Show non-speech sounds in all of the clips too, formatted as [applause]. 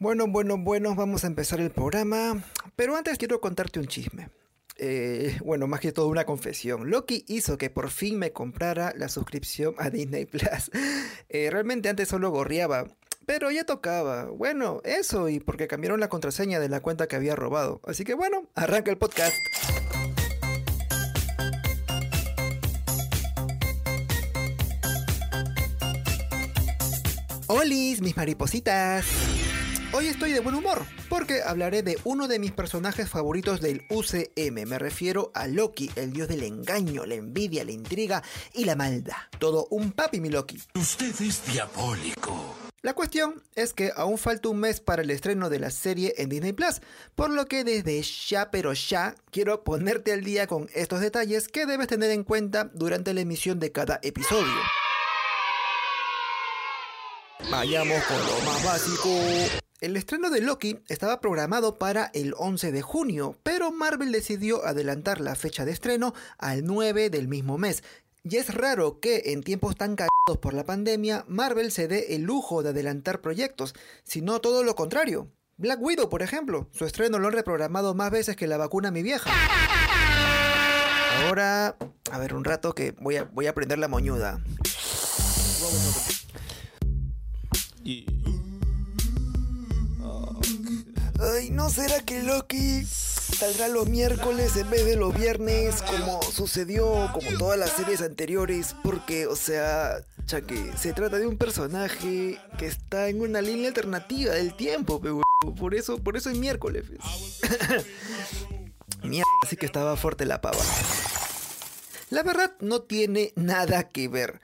Bueno, bueno, bueno, vamos a empezar el programa. Pero antes quiero contarte un chisme. Eh, bueno, más que todo una confesión. Loki hizo que por fin me comprara la suscripción a Disney Plus. Eh, realmente antes solo gorreaba, pero ya tocaba. Bueno, eso y porque cambiaron la contraseña de la cuenta que había robado. Así que bueno, arranca el podcast. ¡Holis, mis maripositas! Hoy estoy de buen humor, porque hablaré de uno de mis personajes favoritos del UCM. Me refiero a Loki, el dios del engaño, la envidia, la intriga y la maldad. Todo un papi, mi Loki. Usted es diabólico. La cuestión es que aún falta un mes para el estreno de la serie en Disney Plus, por lo que desde ya, pero ya, quiero ponerte al día con estos detalles que debes tener en cuenta durante la emisión de cada episodio. Vayamos con lo más básico. El estreno de Loki estaba programado para el 11 de junio, pero Marvel decidió adelantar la fecha de estreno al 9 del mismo mes. Y es raro que en tiempos tan cagados por la pandemia, Marvel se dé el lujo de adelantar proyectos, sino todo lo contrario. Black Widow, por ejemplo, su estreno lo han reprogramado más veces que la vacuna mi vieja. Ahora, a ver un rato que voy a, voy a prender la moñuda. Ay, ¿no será que Loki saldrá los miércoles en vez de los viernes como sucedió como todas las series anteriores? Porque, o sea, que se trata de un personaje que está en una línea alternativa del tiempo, pero por eso, por eso es miércoles. [laughs] Mierda, así que estaba fuerte la pava. La verdad no tiene nada que ver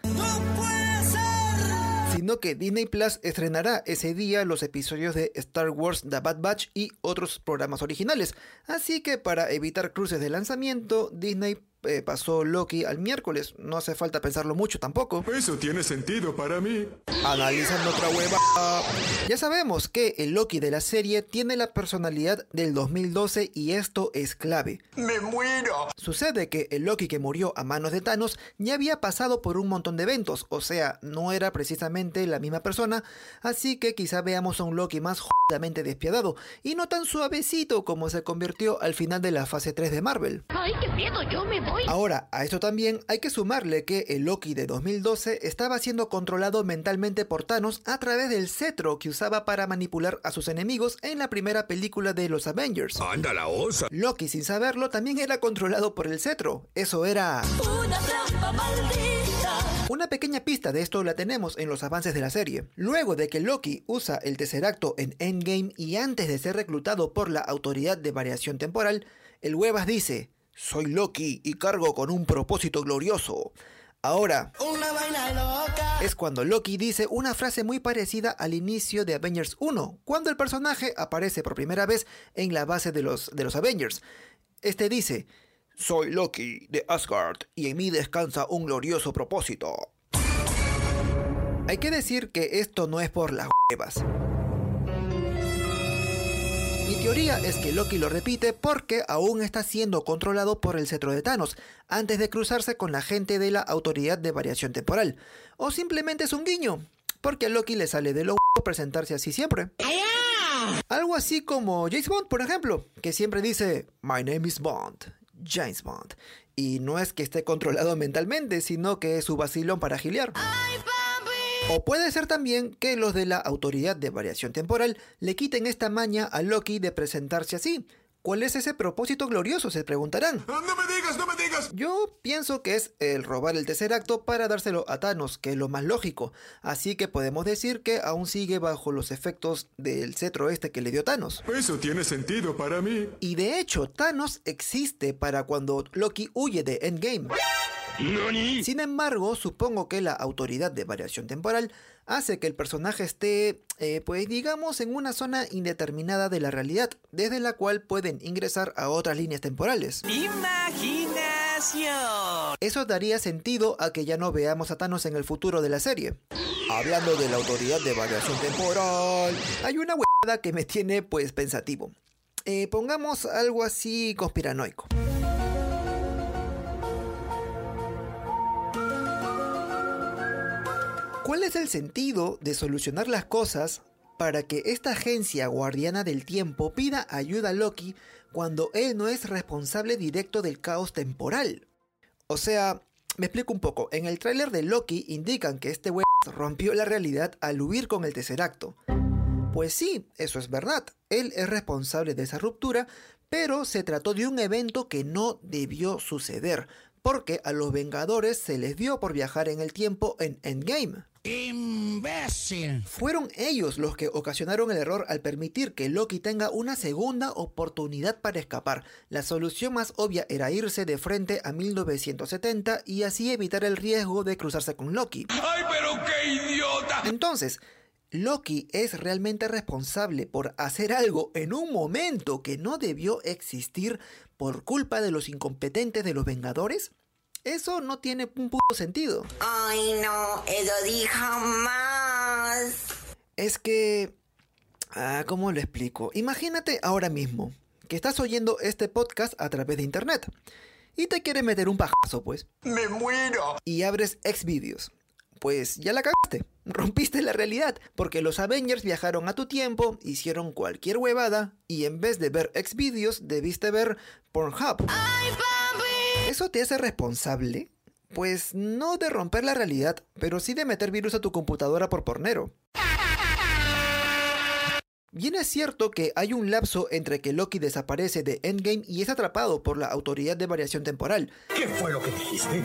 sino que Disney Plus estrenará ese día los episodios de Star Wars The Bad Batch y otros programas originales. Así que para evitar cruces de lanzamiento, Disney eh, pasó Loki al miércoles. No hace falta pensarlo mucho tampoco. Eso tiene sentido para mí. Analizando otra hueva. Ya sabemos que el Loki de la serie tiene la personalidad del 2012 y esto es clave. ¡Me muero! Sucede que el Loki que murió a manos de Thanos ya había pasado por un montón de eventos, o sea, no era precisamente la misma persona, así que quizá veamos a un Loki más jodidamente despiadado y no tan suavecito como se convirtió al final de la fase 3 de Marvel. ¡Ay, qué miedo! Yo me voy. Ahora, a esto también hay que sumarle que el Loki de 2012 estaba siendo controlado mentalmente por Thanos a través del cetro que usaba para manipular a sus enemigos en la primera película de los Avengers. ¡Anda la osa! Loki, sin saberlo, también era controlado por el cetro. Eso era... Una trampa maldita. Una pequeña pista de esto la tenemos en los avances de la serie. Luego de que Loki usa el Tesseracto en Endgame y antes de ser reclutado por la Autoridad de Variación Temporal, el Huevas dice, soy Loki y cargo con un propósito glorioso. Ahora, Una vaina loca. es cuando Loki dice una frase muy parecida al inicio de Avengers 1, cuando el personaje aparece por primera vez en la base de los, de los Avengers. Este dice, soy Loki de Asgard y en mí descansa un glorioso propósito. Hay que decir que esto no es por las huevas. Teoría es que Loki lo repite porque aún está siendo controlado por el cetro de Thanos, antes de cruzarse con la gente de la Autoridad de Variación Temporal. O simplemente es un guiño, porque a Loki le sale de lo presentarse así siempre. Algo así como James Bond, por ejemplo, que siempre dice, My name is Bond, James Bond. Y no es que esté controlado mentalmente, sino que es su vacilón para gilear. O puede ser también que los de la Autoridad de Variación Temporal le quiten esta maña a Loki de presentarse así. ¿Cuál es ese propósito glorioso? Se preguntarán. ¡No me digas, no me digas! Yo pienso que es el robar el tercer acto para dárselo a Thanos, que es lo más lógico. Así que podemos decir que aún sigue bajo los efectos del cetro este que le dio Thanos. Eso tiene sentido para mí. Y de hecho, Thanos existe para cuando Loki huye de Endgame. Sin embargo, supongo que la autoridad de variación temporal hace que el personaje esté, eh, pues digamos, en una zona indeterminada de la realidad, desde la cual pueden ingresar a otras líneas temporales. Imaginación. Eso daría sentido a que ya no veamos a Thanos en el futuro de la serie. Hablando de la autoridad de variación temporal, hay una huevada que me tiene pues pensativo. Eh, pongamos algo así conspiranoico. ¿Cuál es el sentido de solucionar las cosas para que esta agencia guardiana del tiempo pida ayuda a Loki cuando él no es responsable directo del caos temporal. O sea, me explico un poco. En el tráiler de Loki indican que este wey rompió la realidad al huir con el Tesseracto. Pues sí, eso es verdad. Él es responsable de esa ruptura, pero se trató de un evento que no debió suceder, porque a los Vengadores se les dio por viajar en el tiempo en Endgame. ¡Imbécil! Fueron ellos los que ocasionaron el error al permitir que Loki tenga una segunda oportunidad para escapar. La solución más obvia era irse de frente a 1970 y así evitar el riesgo de cruzarse con Loki. ¡Ay, pero qué idiota! Entonces, ¿Loki es realmente responsable por hacer algo en un momento que no debió existir por culpa de los incompetentes de los Vengadores? Eso no tiene un puto sentido. Ay, no, eso dijo más. Es que... Ah, ¿cómo lo explico? Imagínate ahora mismo que estás oyendo este podcast a través de internet y te quieres meter un pajazo, pues. ¡Me muero! Y abres Xvideos. Pues ya la cagaste. Rompiste la realidad, porque los Avengers viajaron a tu tiempo, hicieron cualquier huevada, y en vez de ver Xvideos, debiste ver Pornhub. ¿Eso te hace responsable? Pues no de romper la realidad, pero sí de meter virus a tu computadora por pornero. Bien es cierto que hay un lapso entre que Loki desaparece de Endgame y es atrapado por la autoridad de variación temporal. ¿Qué fue lo que dijiste?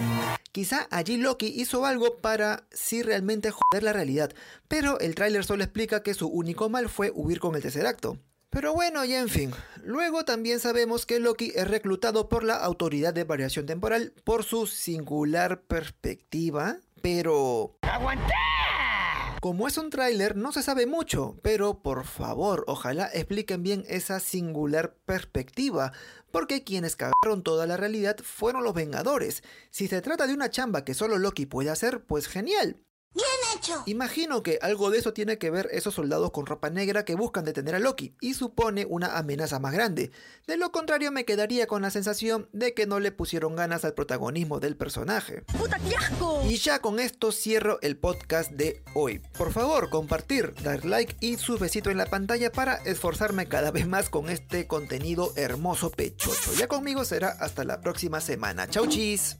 Quizá allí Loki hizo algo para sí realmente joder la realidad, pero el tráiler solo explica que su único mal fue huir con el tercer acto. Pero bueno, y en fin. Luego también sabemos que Loki es reclutado por la autoridad de variación temporal por su singular perspectiva, pero... ¡Aguanté! Como es un tráiler, no se sabe mucho, pero por favor, ojalá expliquen bien esa singular perspectiva, porque quienes cagaron toda la realidad fueron los Vengadores. Si se trata de una chamba que solo Loki puede hacer, pues genial. Bien hecho. Imagino que algo de eso tiene que ver esos soldados con ropa negra que buscan detener a Loki y supone una amenaza más grande. De lo contrario me quedaría con la sensación de que no le pusieron ganas al protagonismo del personaje. ¡Puta, qué asco! Y ya con esto cierro el podcast de hoy. Por favor, compartir, dar like y su besito en la pantalla para esforzarme cada vez más con este contenido hermoso pechocho. Ya conmigo será hasta la próxima semana. Chau chis.